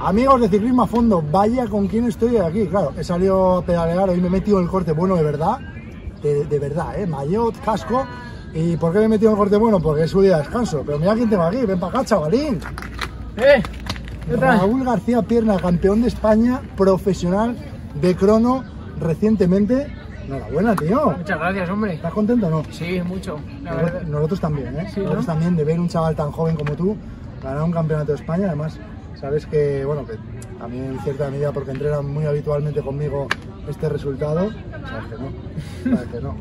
Amigos de Ciclismo a Fondo, vaya con quién estoy aquí. Claro, he salido a pedalear, hoy me he metido el corte bueno de verdad, de, de verdad, ¿eh? Maillot, casco. ¿Y por qué me he metido el corte bueno? Porque es su día de descanso. Pero mira quién tengo aquí, ven para acá, chavalín. ¡Eh! ¿Qué tal? Raúl García Pierna, campeón de España, profesional de crono recientemente. Enhorabuena, tío. Muchas gracias, hombre. ¿Estás contento o no? Sí, mucho, la Nosotros- verdad. Nosotros también, ¿eh? Sí, ¿no? Nosotros también, de ver un chaval tan joven como tú ganar un campeonato de España. Además, sabes que, bueno, que también en cierta medida, porque entrenan muy habitualmente conmigo este resultado, sabes que no.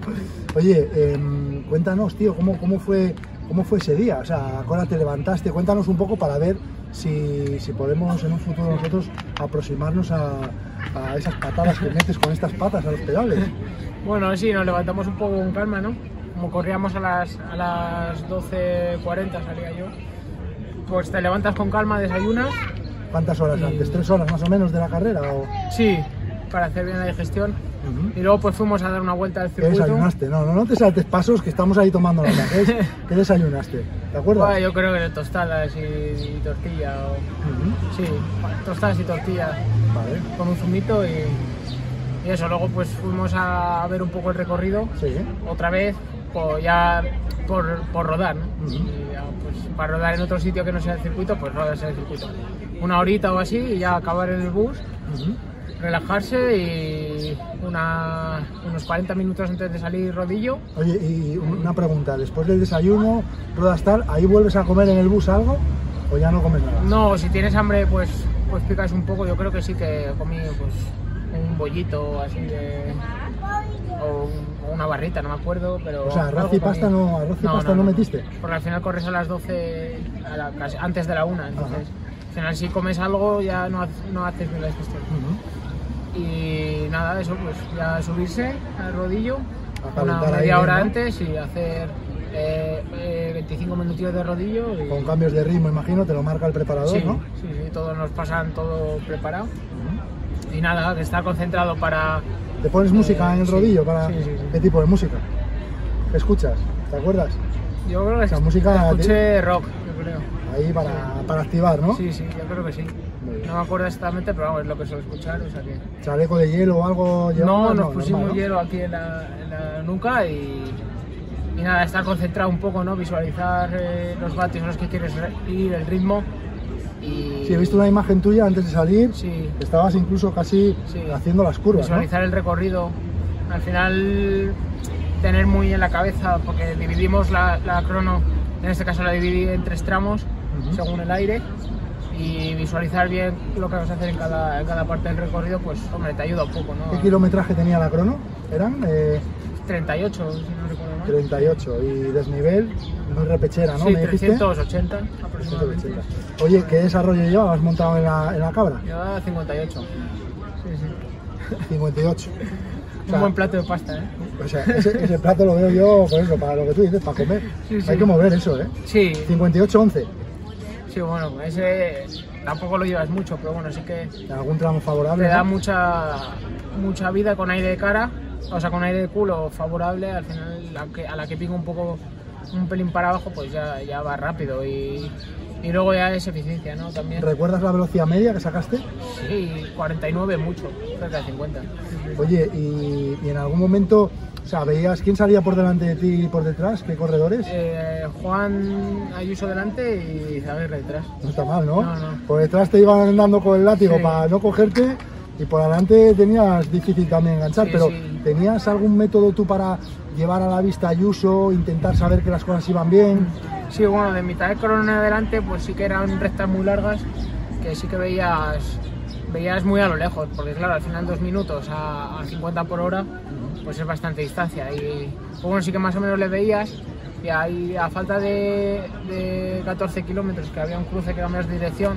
Oye, em, cuéntanos, tío, ¿cómo, cómo, fue, ¿cómo fue ese día? O sea, ¿a qué hora te levantaste? Cuéntanos un poco para ver si, si podemos en un futuro nosotros aproximarnos a, a esas patadas que metes con estas patas a los pedales. Bueno, sí, nos levantamos un poco con calma, ¿no? Como corríamos a las, a las 12.40 salía yo. Pues te levantas con calma, desayunas. ¿Cuántas horas Y- antes? ¿Tres horas más o menos de la carrera? O... Sí, para hacer bien la digestión. Y luego pues fuimos a dar una vuelta al ¿Qué circuito. desayunaste? No, no, no te saltes pasos que estamos ahí tomando las ¿Qué, ¿Qué desayunaste? ¿Te acuerdas? Bueno, yo creo que tostadas y, y tortilla. o- Sí, tostadas y tortilla Vale, con un zumito y, y eso. Luego pues fuimos a ver un poco el recorrido. sí. otra vez pues ya por, por rodar, ¿no? Ujú. Y ya, pues, para rodar en otro sitio que no sea el circuito, pues rodas en el circuito. Una horita o así y ya acabar en el bus, Ujú. relajarse y una- unos 40 minutos antes de salir rodillo. Oye, y una pregunta, después del desayuno, ruedas tal, ¿ahí vuelves a comer en el bus algo o ya no comes nada? No, si tienes hambre pues, pues picas un poco, yo creo que sí que comí pues un bollito así de... O, un- una barrita, no me acuerdo, pero... O sea, arroz y pasta comí. no- arroz y pasta no metiste. Porque al final corres a las 12, a la- antes de la una, entonces al final si comes algo ya no, haces- no haces bien la digestión. Y nada, eso pues ya subirse al rodillo, A una media hora antes y hacer eh, eh, 25 minutillos de rodillo. Y, Con cambios de ritmo, imagino, te lo marca el preparador, sí, ¿no? sí, sí, todos nos pasan todo preparado. Y nada, que está concentrado para... ¿Te pones música Eh, en el rodillo? para. ¿Qué tipo de música? ¿Qué escuchas? ¿Te acuerdas? Yo creo que Esa música escuché rock, yo creo. Ahí para, para activar, ¿no? Sí, sí, yo creo que sí. No me acuerdo exactamente, pero vamos, es lo que suelo escuchar, o sea que... ¿Chaleco de hielo o algo? No, nos pusimos normal, ¿no? hielo aquí en la, en la nuca y, y nada, estar concentrado un poco, ¿no? Visualizar eh, los vatios a los que quieres re- ir, el ritmo y Sí, he visto una imagen tuya antes de salir. Sí. Estabas incluso casi Sí. haciendo las curvas, ¿no? visualizar el recorrido. Al final tener muy en la cabeza, porque dividimos la, la crono, en este caso la dividí en tres tramos, según el aire, y visualizar bien lo que vas a hacer en cada, en cada parte del recorrido, pues hombre, te ayuda un poco, ¿no? ¿Qué kilometraje tenía la crono? Eran eh, 38, si no recuerdo mal. 38 y desnivel, muy repechera, ¿no? Sí, Me dijiste. 380 aproximadamente. 380. Oye, ¿qué desarrollo llevabas montado en la, en la cabra? Lleva 58. Sí, sí. 58. O sea, Un buen plato de pasta, ¿eh? O sea, ese, ese plato lo veo yo, por eso, para lo que tú dices, para comer. Sí, sí. Hay que mover eso, ¿eh? Sí, 58-11. sí, bueno, ese tampoco lo llevas mucho, pero bueno, sí que algún tramo favorable. te da ¿no? mucha, mucha vida con aire de cara, o sea, con aire de culo favorable, al final que- a la que pinga un poco, un pelín para abajo, pues ya, ya va rápido y, y luego ya es eficiencia, ¿no? También. ¿Recuerdas la velocidad media que sacaste? Sí, 49 mucho, cerca de 50. Oye, y, y en algún momento, o sea, veías quién salía por delante de ti y por detrás, qué corredores. Eh, Juan Ayuso delante y Isabel detrás. No está mal, ¿no? No, no. Por detrás te iban dando con el látigo Sí. para no cogerte y por adelante tenías difícil también enganchar, Sí, pero sí. ¿tenías algún método tú para llevar a la vista a Ayuso, intentar saber que las cosas iban bien? Sí, bueno, de mitad de corona en adelante, pues sí que eran rectas muy largas, que sí que veías, veías muy a lo lejos, porque claro, al final dos minutos a, a 50 por hora, pues es bastante distancia. Y pues bueno, sí que más o menos le veías. Y ahí, a falta de, de 14 kilómetros, que había un cruce que cambias de dirección,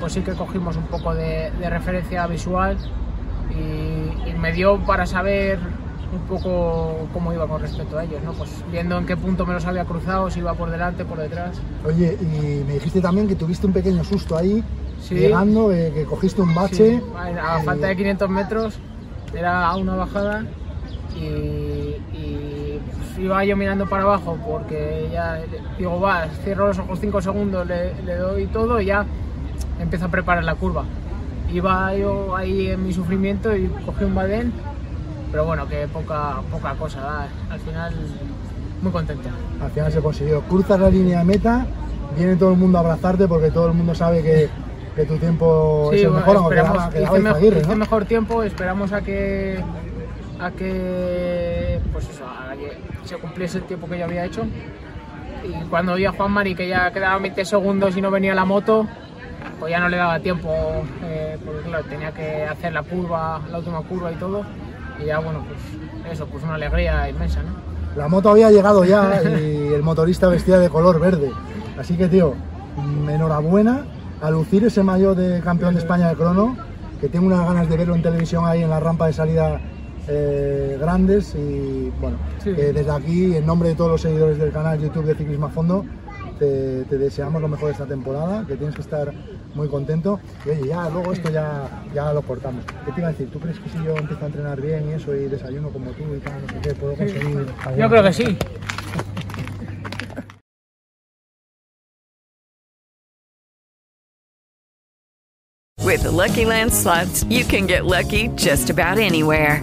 pues sí que cogimos un poco de, de referencia visual y, y me dio para saber un poco cómo iba con respecto a ellos, ¿no? Pues viendo en qué punto me los había cruzado, si iba por delante, por detrás. Oye, y me dijiste también que tuviste un pequeño susto ahí, Sí. llegando, eh, que cogiste un bache. Sí, a falta de 500 metros era una bajada y, y, pues, iba yo mirando para abajo porque ya digo, va, cierro los ojos 5 segundos, le, le doy todo y ya empiezo a preparar la curva. Iba yo ahí en mi sufrimiento y cogí un badén, pero bueno, que poca, poca cosa, da. al final muy contento. Al final se consiguió. Cruzas la línea de meta, viene todo el mundo a abrazarte porque todo el mundo sabe que, que tu tiempo es el bueno, mejor, esperamos, hice, quedaba mejor, Izaguirre, hice ¿no? mejor tiempo, esperamos a que a que pues eso, a que se cumpliese el tiempo que yo había hecho. Y cuando vi a Juan Mari que ya quedaban 20 segundos y no venía la moto, pues ya no le daba tiempo, eh, porque claro, tenía que hacer la curva, la última curva y todo. Y ya bueno, pues eso, pues una alegría inmensa, ¿no? La moto había llegado ya y el motorista vestía de color verde. Así que, tío, enhorabuena a lucir ese maillot de campeón de España de crono, que tengo unas ganas de verlo en televisión ahí en la rampa de salida eh, grandes. Y bueno, Sí. eh, desde aquí, en nombre de todos los seguidores del canal YouTube de Ciclismo a Fondo, te, te deseamos lo mejor esta temporada, que tienes que estar muy contento. Y oye, ya luego esto ya, ya lo cortamos. ¿Qué te iba a decir? ¿Tú crees que si yo empiezo a entrenar bien y eso y desayuno como tú y tal, no sé qué, puedo conseguir? Yo alguna creo que sí. With the Lucky Land slots, you can get lucky just about anywhere.